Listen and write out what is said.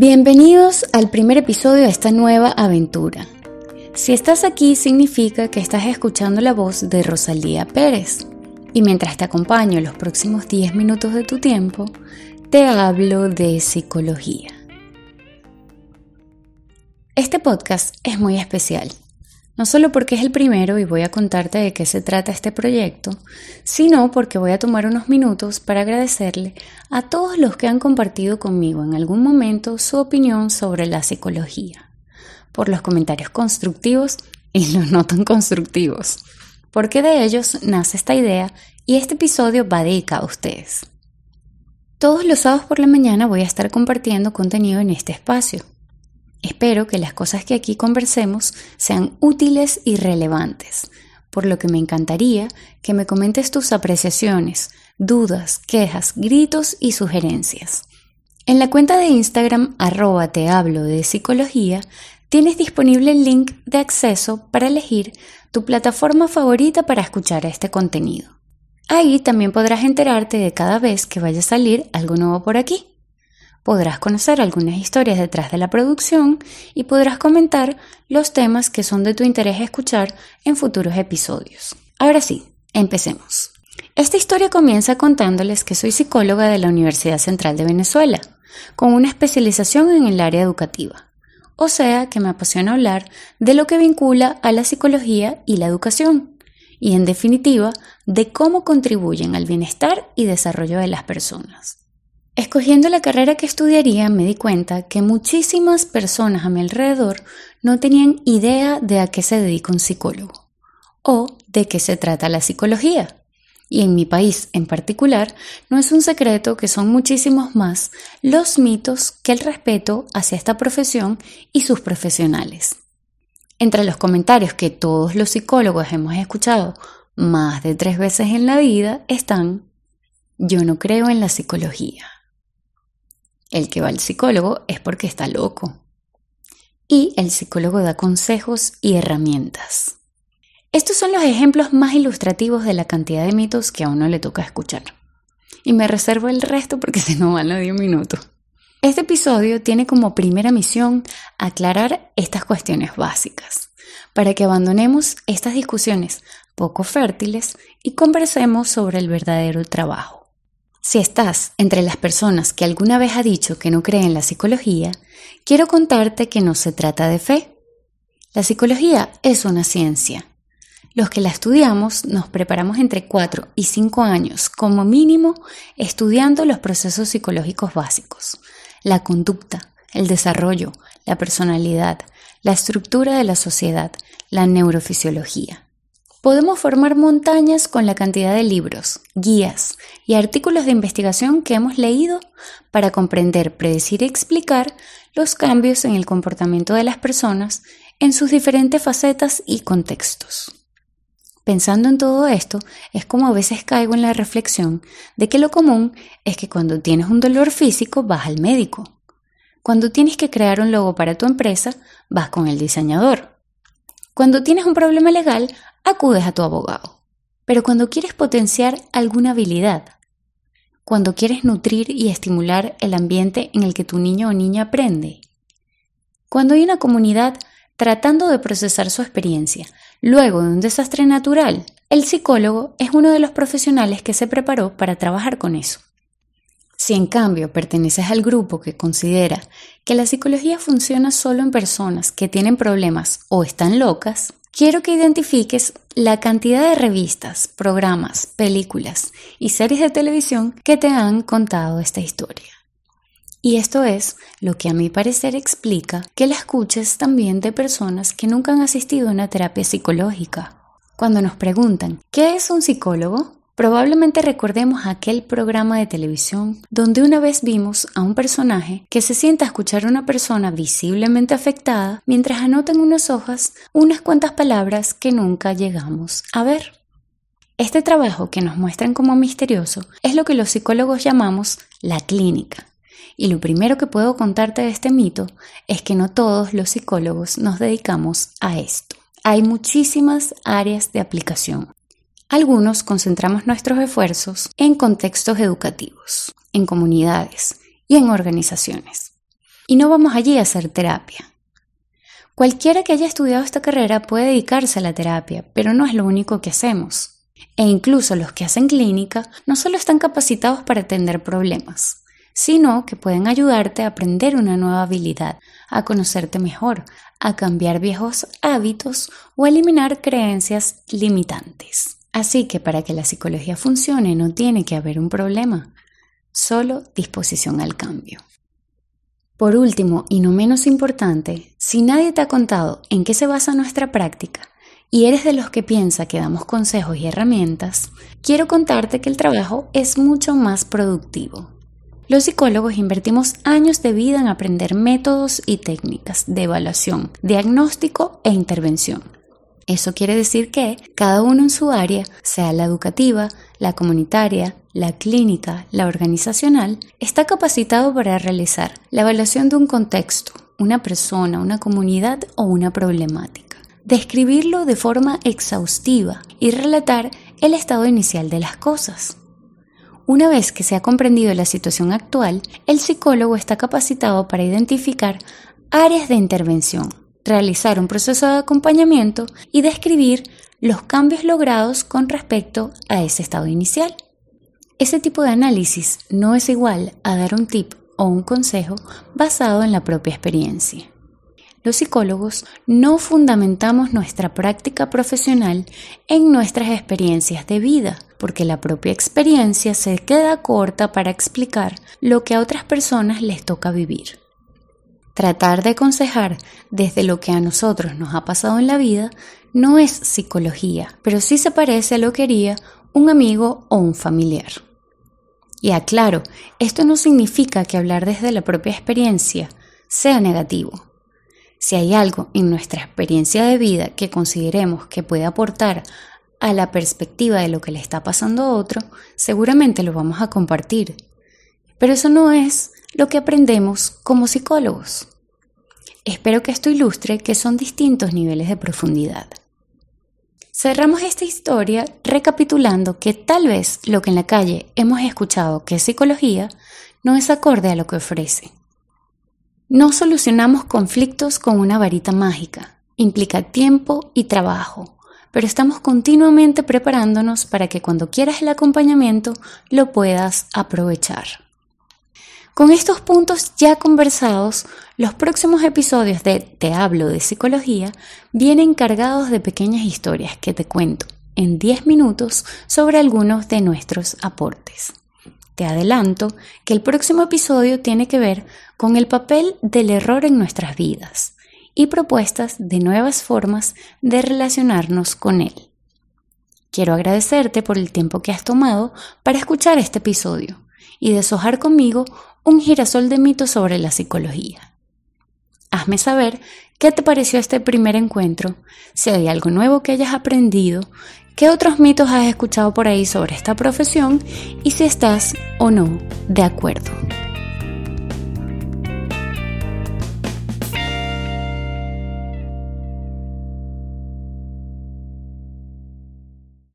Bienvenidos al primer episodio de esta nueva aventura. Si estás aquí significa que estás escuchando la voz de Rosalía Pérez. Y mientras te acompaño los próximos 10 minutos de tu tiempo, te hablo de psicología. Este podcast es muy especial no solo porque es el primero y voy a contarte de qué se trata este proyecto, sino porque voy a tomar unos minutos para agradecerle a todos los que han compartido conmigo en algún momento su opinión sobre la psicología, por los comentarios constructivos y los no tan constructivos, porque de ellos nace esta idea y este episodio va dedicado a ustedes. Todos los sábados por la mañana voy a estar compartiendo contenido en este espacio Espero que las cosas que aquí conversemos sean útiles y relevantes, por lo que me encantaría que me comentes tus apreciaciones, dudas, quejas, gritos y sugerencias. En la cuenta de Instagram arroba te hablo de psicología tienes disponible el link de acceso para elegir tu plataforma favorita para escuchar este contenido. Ahí también podrás enterarte de cada vez que vaya a salir algo nuevo por aquí podrás conocer algunas historias detrás de la producción y podrás comentar los temas que son de tu interés escuchar en futuros episodios. Ahora sí, empecemos. Esta historia comienza contándoles que soy psicóloga de la Universidad Central de Venezuela, con una especialización en el área educativa. O sea que me apasiona hablar de lo que vincula a la psicología y la educación, y en definitiva, de cómo contribuyen al bienestar y desarrollo de las personas. Escogiendo la carrera que estudiaría me di cuenta que muchísimas personas a mi alrededor no tenían idea de a qué se dedica un psicólogo o de qué se trata la psicología. Y en mi país en particular, no es un secreto que son muchísimos más los mitos que el respeto hacia esta profesión y sus profesionales. Entre los comentarios que todos los psicólogos hemos escuchado más de tres veces en la vida están, yo no creo en la psicología. El que va al psicólogo es porque está loco. Y el psicólogo da consejos y herramientas. Estos son los ejemplos más ilustrativos de la cantidad de mitos que a uno le toca escuchar. Y me reservo el resto porque se nos van los 10 minutos. Este episodio tiene como primera misión aclarar estas cuestiones básicas, para que abandonemos estas discusiones poco fértiles y conversemos sobre el verdadero trabajo. Si estás entre las personas que alguna vez ha dicho que no creen en la psicología, quiero contarte que no se trata de fe. La psicología es una ciencia. Los que la estudiamos nos preparamos entre 4 y 5 años como mínimo estudiando los procesos psicológicos básicos, la conducta, el desarrollo, la personalidad, la estructura de la sociedad, la neurofisiología. Podemos formar montañas con la cantidad de libros, guías y artículos de investigación que hemos leído para comprender, predecir y explicar los cambios en el comportamiento de las personas en sus diferentes facetas y contextos. Pensando en todo esto, es como a veces caigo en la reflexión de que lo común es que cuando tienes un dolor físico vas al médico. Cuando tienes que crear un logo para tu empresa, vas con el diseñador. Cuando tienes un problema legal, acudes a tu abogado. Pero cuando quieres potenciar alguna habilidad, cuando quieres nutrir y estimular el ambiente en el que tu niño o niña aprende, cuando hay una comunidad tratando de procesar su experiencia luego de un desastre natural, el psicólogo es uno de los profesionales que se preparó para trabajar con eso. Si en cambio perteneces al grupo que considera que la psicología funciona solo en personas que tienen problemas o están locas, Quiero que identifiques la cantidad de revistas, programas, películas y series de televisión que te han contado esta historia. Y esto es lo que a mi parecer explica que la escuches también de personas que nunca han asistido a una terapia psicológica. Cuando nos preguntan, ¿qué es un psicólogo? Probablemente recordemos aquel programa de televisión donde una vez vimos a un personaje que se sienta a escuchar a una persona visiblemente afectada mientras anota en unas hojas unas cuantas palabras que nunca llegamos a ver. Este trabajo que nos muestran como misterioso es lo que los psicólogos llamamos la clínica. Y lo primero que puedo contarte de este mito es que no todos los psicólogos nos dedicamos a esto. Hay muchísimas áreas de aplicación. Algunos concentramos nuestros esfuerzos en contextos educativos, en comunidades y en organizaciones. y no vamos allí a hacer terapia. Cualquiera que haya estudiado esta carrera puede dedicarse a la terapia, pero no es lo único que hacemos. E incluso los que hacen clínica no solo están capacitados para atender problemas, sino que pueden ayudarte a aprender una nueva habilidad, a conocerte mejor, a cambiar viejos hábitos o a eliminar creencias limitantes. Así que para que la psicología funcione no tiene que haber un problema, solo disposición al cambio. Por último, y no menos importante, si nadie te ha contado en qué se basa nuestra práctica y eres de los que piensa que damos consejos y herramientas, quiero contarte que el trabajo es mucho más productivo. Los psicólogos invertimos años de vida en aprender métodos y técnicas de evaluación, diagnóstico e intervención. Eso quiere decir que cada uno en su área, sea la educativa, la comunitaria, la clínica, la organizacional, está capacitado para realizar la evaluación de un contexto, una persona, una comunidad o una problemática, describirlo de forma exhaustiva y relatar el estado inicial de las cosas. Una vez que se ha comprendido la situación actual, el psicólogo está capacitado para identificar áreas de intervención, realizar un proceso de acompañamiento y describir los cambios logrados con respecto a ese estado inicial. Ese tipo de análisis no es igual a dar un tip o un consejo basado en la propia experiencia. Los psicólogos no fundamentamos nuestra práctica profesional en nuestras experiencias de vida, porque la propia experiencia se queda corta para explicar lo que a otras personas les toca vivir. Tratar de aconsejar desde lo que a nosotros nos ha pasado en la vida no es psicología, pero sí se parece a lo que haría un amigo o un familiar. Y aclaro, esto no significa que hablar desde la propia experiencia sea negativo. Si hay algo en nuestra experiencia de vida que consideremos que puede aportar a la perspectiva de lo que le está pasando a otro, seguramente lo vamos a compartir. Pero eso no es lo que aprendemos como psicólogos. Espero que esto ilustre que son distintos niveles de profundidad. Cerramos esta historia recapitulando que tal vez lo que en la calle hemos escuchado que es psicología no es acorde a lo que ofrece. No solucionamos conflictos con una varita mágica. Implica tiempo y trabajo, pero estamos continuamente preparándonos para que cuando quieras el acompañamiento lo puedas aprovechar. Con estos puntos ya conversados, los próximos episodios de Te hablo de psicología vienen cargados de pequeñas historias que te cuento en 10 minutos sobre algunos de nuestros aportes. Te adelanto que el próximo episodio tiene que ver con el papel del error en nuestras vidas y propuestas de nuevas formas de relacionarnos con él. Quiero agradecerte por el tiempo que has tomado para escuchar este episodio y deshojar conmigo un girasol de mitos sobre la psicología. Hazme saber qué te pareció este primer encuentro, si hay algo nuevo que hayas aprendido, qué otros mitos has escuchado por ahí sobre esta profesión y si estás o no de acuerdo.